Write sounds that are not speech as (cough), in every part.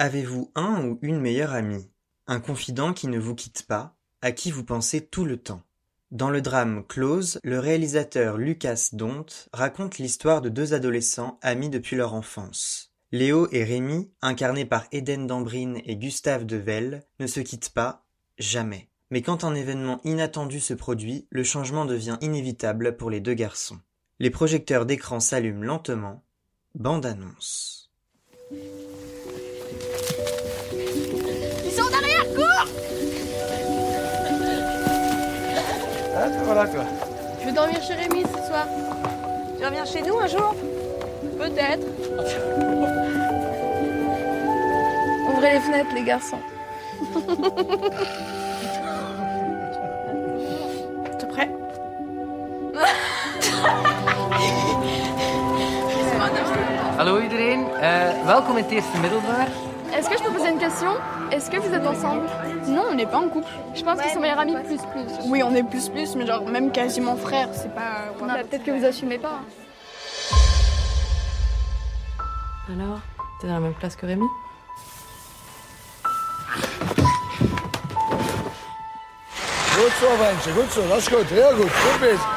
Avez-vous un ou une meilleure amie? Un confident qui ne vous quitte pas, à qui vous pensez tout le temps? Dans le drame Close, le réalisateur Lucas Dont raconte l'histoire de deux adolescents amis depuis leur enfance. Léo et Rémi, incarnés par Eden Dambrine et Gustave Devel, ne se quittent pas, jamais. Mais quand un événement inattendu se produit, le changement devient inévitable pour les deux garçons. Les projecteurs d'écran s'allument lentement. Bande annonce. Voilà quoi. Je vais dormir chez Rémi ce soir? Tu reviens chez nous un jour? Peut-être. (laughs) Ouvrez les fenêtres, les garçons. (laughs) T'es prêt? Hallo iedereen, uh, welkom in het eerste middelbaar. Est-ce que je peux poser une question? Est-ce que vous êtes ensemble? Non, on n'est pas en couple. Je pense qu'ils sont meilleurs amis plus plus. Oui, on est plus plus, mais genre même quasiment frères, c'est pas. Bah, Peut-être que vous assumez pas. Alors, t'es dans la même classe que Rémi?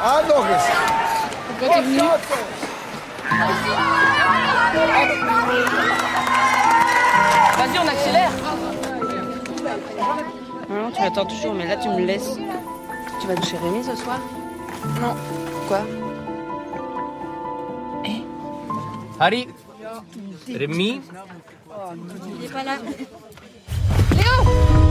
Ah, venu Vas-y, on accélère. Non, tu m'attends toujours, mais là tu me laisses. Tu vas chez Rémi ce soir? Non. Pourquoi Harry, Rémi, Il est pas là. Oh,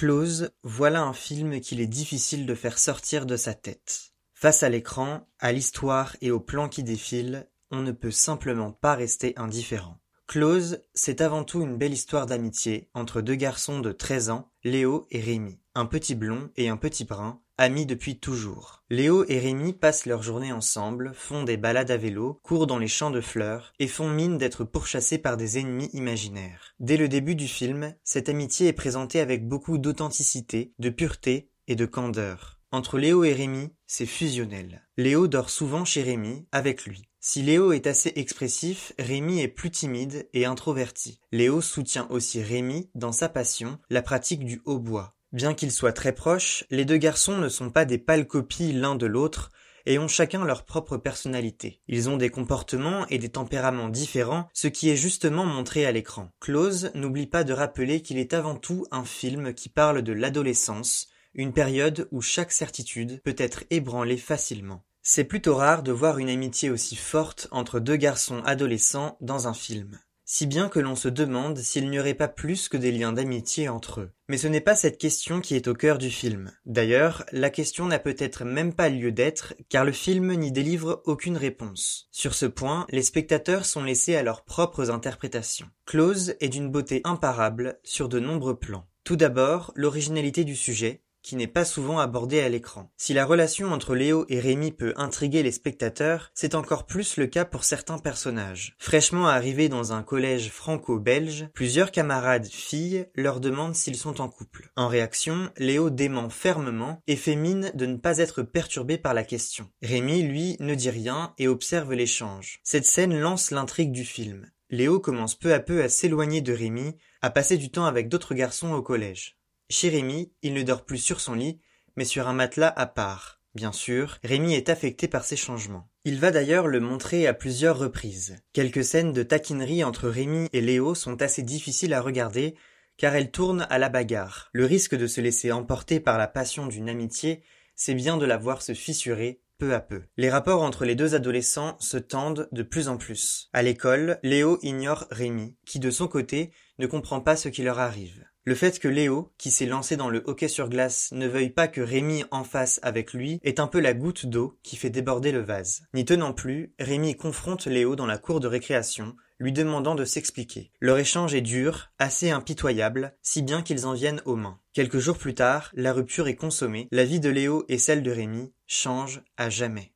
Close, voilà un film qu'il est difficile de faire sortir de sa tête. Face à l'écran, à l'histoire et au plan qui défile, on ne peut simplement pas rester indifférent. Close, c'est avant tout une belle histoire d'amitié entre deux garçons de 13 ans, Léo et Rémi, un petit blond et un petit brun, amis depuis toujours. Léo et Rémi passent leur journée ensemble, font des balades à vélo, courent dans les champs de fleurs et font mine d'être pourchassés par des ennemis imaginaires. Dès le début du film, cette amitié est présentée avec beaucoup d'authenticité, de pureté et de candeur. Entre Léo et Rémi, c'est fusionnel. Léo dort souvent chez Rémi, avec lui. Si Léo est assez expressif, Rémi est plus timide et introverti. Léo soutient aussi Rémi dans sa passion, la pratique du hautbois. Bien qu'ils soient très proches, les deux garçons ne sont pas des pâles copies l'un de l'autre et ont chacun leur propre personnalité. Ils ont des comportements et des tempéraments différents, ce qui est justement montré à l'écran. Close n'oublie pas de rappeler qu'il est avant tout un film qui parle de l'adolescence, une période où chaque certitude peut être ébranlée facilement. C'est plutôt rare de voir une amitié aussi forte entre deux garçons adolescents dans un film. Si bien que l'on se demande s'il n'y aurait pas plus que des liens d'amitié entre eux. Mais ce n'est pas cette question qui est au cœur du film. D'ailleurs, la question n'a peut-être même pas lieu d'être, car le film n'y délivre aucune réponse. Sur ce point, les spectateurs sont laissés à leurs propres interprétations. Close est d'une beauté imparable sur de nombreux plans. Tout d'abord, l'originalité du sujet, qui n'est pas souvent abordé à l'écran. Si la relation entre Léo et Rémi peut intriguer les spectateurs, c'est encore plus le cas pour certains personnages. Fraîchement arrivés dans un collège franco-belge, plusieurs camarades filles leur demandent s'ils sont en couple. En réaction, Léo dément fermement et fait mine de ne pas être perturbé par la question. Rémi, lui, ne dit rien et observe l'échange. Cette scène lance l'intrigue du film. Léo commence peu à peu à s'éloigner de Rémi, à passer du temps avec d'autres garçons au collège. Chez Rémi, il ne dort plus sur son lit, mais sur un matelas à part. Bien sûr, Rémi est affecté par ces changements. Il va d'ailleurs le montrer à plusieurs reprises. Quelques scènes de taquinerie entre Rémi et Léo sont assez difficiles à regarder, car elles tournent à la bagarre. Le risque de se laisser emporter par la passion d'une amitié, c'est bien de la voir se fissurer peu à peu. Les rapports entre les deux adolescents se tendent de plus en plus. À l'école, Léo ignore Rémi, qui de son côté ne comprend pas ce qui leur arrive. Le fait que Léo, qui s'est lancé dans le hockey sur glace, ne veuille pas que Rémi en fasse avec lui est un peu la goutte d'eau qui fait déborder le vase. N'y tenant plus, Rémi confronte Léo dans la cour de récréation, lui demandant de s'expliquer. Leur échange est dur, assez impitoyable, si bien qu'ils en viennent aux mains. Quelques jours plus tard, la rupture est consommée, la vie de Léo et celle de Rémi changent à jamais.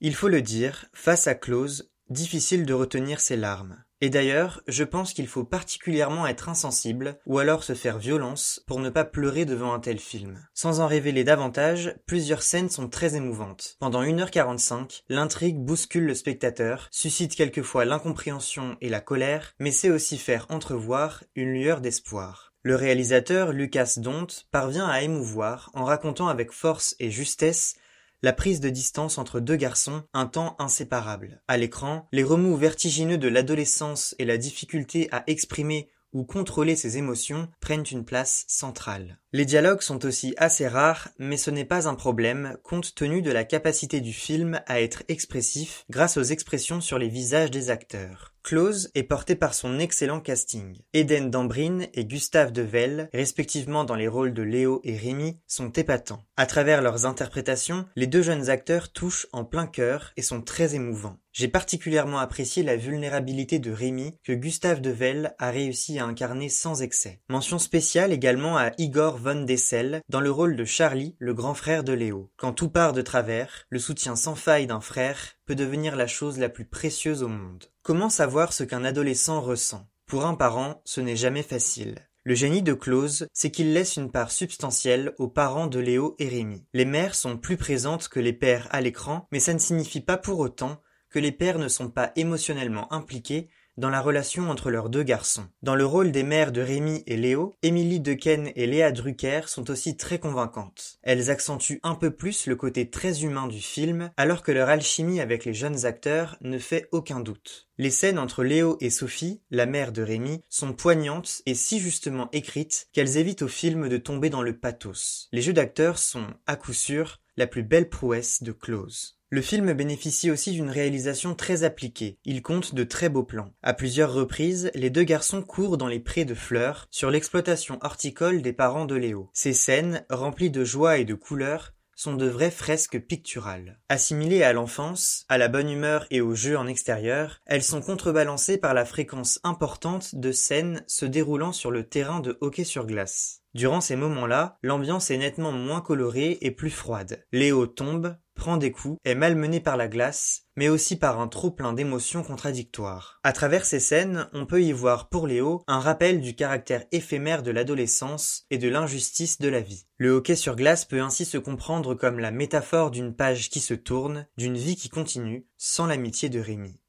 Il faut le dire, face à Close, difficile de retenir ses larmes. Et d'ailleurs, je pense qu'il faut particulièrement être insensible, ou alors se faire violence, pour ne pas pleurer devant un tel film. Sans en révéler davantage, plusieurs scènes sont très émouvantes. Pendant 1h45, l'intrigue bouscule le spectateur, suscite quelquefois l'incompréhension et la colère, mais sait aussi faire entrevoir une lueur d'espoir. Le réalisateur Lucas Dont parvient à émouvoir en racontant avec force et justesse la prise de distance entre deux garçons, un temps inséparable. À l'écran, les remous vertigineux de l'adolescence et la difficulté à exprimer ou contrôler ses émotions prennent une place centrale. Les dialogues sont aussi assez rares, mais ce n'est pas un problème compte tenu de la capacité du film à être expressif grâce aux expressions sur les visages des acteurs. Close est porté par son excellent casting. Eden Dambrine et Gustave Devel, respectivement dans les rôles de Léo et Rémi, sont épatants. À travers leurs interprétations, les deux jeunes acteurs touchent en plein cœur et sont très émouvants. J'ai particulièrement apprécié la vulnérabilité de Rémi que Gustave Devel a réussi à incarner sans excès. Mention spéciale également à Igor von Dessel dans le rôle de Charlie, le grand frère de Léo. Quand tout part de travers, le soutien sans faille d'un frère devenir la chose la plus précieuse au monde. Comment savoir ce qu'un adolescent ressent? Pour un parent, ce n'est jamais facile. Le génie de Close, c'est qu'il laisse une part substantielle aux parents de Léo et Rémi. Les mères sont plus présentes que les pères à l'écran, mais ça ne signifie pas pour autant que les pères ne sont pas émotionnellement impliqués dans la relation entre leurs deux garçons. Dans le rôle des mères de Rémi et Léo, Émilie Dequesne et Léa Drucker sont aussi très convaincantes. Elles accentuent un peu plus le côté très humain du film, alors que leur alchimie avec les jeunes acteurs ne fait aucun doute. Les scènes entre Léo et Sophie, la mère de Rémi, sont poignantes et si justement écrites qu'elles évitent au film de tomber dans le pathos. Les jeux d'acteurs sont, à coup sûr, la plus belle prouesse de Close. Le film bénéficie aussi d'une réalisation très appliquée. Il compte de très beaux plans. À plusieurs reprises, les deux garçons courent dans les prés de fleurs sur l'exploitation horticole des parents de Léo. Ces scènes, remplies de joie et de couleurs, sont de vraies fresques picturales. Assimilées à l'enfance, à la bonne humeur et au jeu en extérieur, elles sont contrebalancées par la fréquence importante de scènes se déroulant sur le terrain de hockey sur glace. Durant ces moments-là, l'ambiance est nettement moins colorée et plus froide. Léo tombe, prend des coups, est malmené par la glace, mais aussi par un trop-plein d'émotions contradictoires. À travers ces scènes, on peut y voir pour Léo un rappel du caractère éphémère de l'adolescence et de l'injustice de la vie. Le hockey sur glace peut ainsi se comprendre comme la métaphore d'une page qui se tourne, d'une vie qui continue, sans l'amitié de Rémi.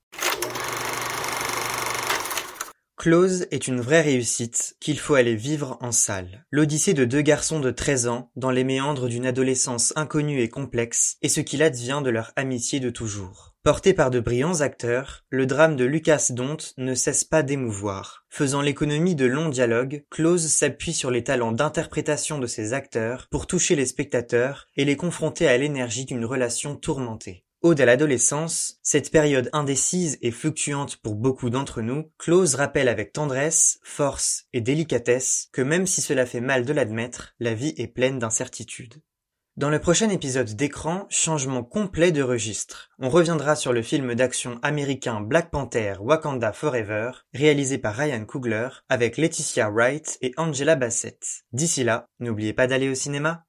Close est une vraie réussite qu'il faut aller vivre en salle. L'odyssée de deux garçons de 13 ans dans les méandres d'une adolescence inconnue et complexe et ce qu'il advient de leur amitié de toujours. Porté par de brillants acteurs, le drame de Lucas Dont ne cesse pas d'émouvoir. Faisant l'économie de longs dialogues, Close s'appuie sur les talents d'interprétation de ses acteurs pour toucher les spectateurs et les confronter à l'énergie d'une relation tourmentée. Ode à l'adolescence, cette période indécise et fluctuante pour beaucoup d'entre nous, Close rappelle avec tendresse, force et délicatesse que même si cela fait mal de l'admettre, la vie est pleine d'incertitudes. Dans le prochain épisode d'écran, changement complet de registre. On reviendra sur le film d'action américain Black Panther Wakanda Forever, réalisé par Ryan Coogler, avec Laetitia Wright et Angela Bassett. D'ici là, n'oubliez pas d'aller au cinéma.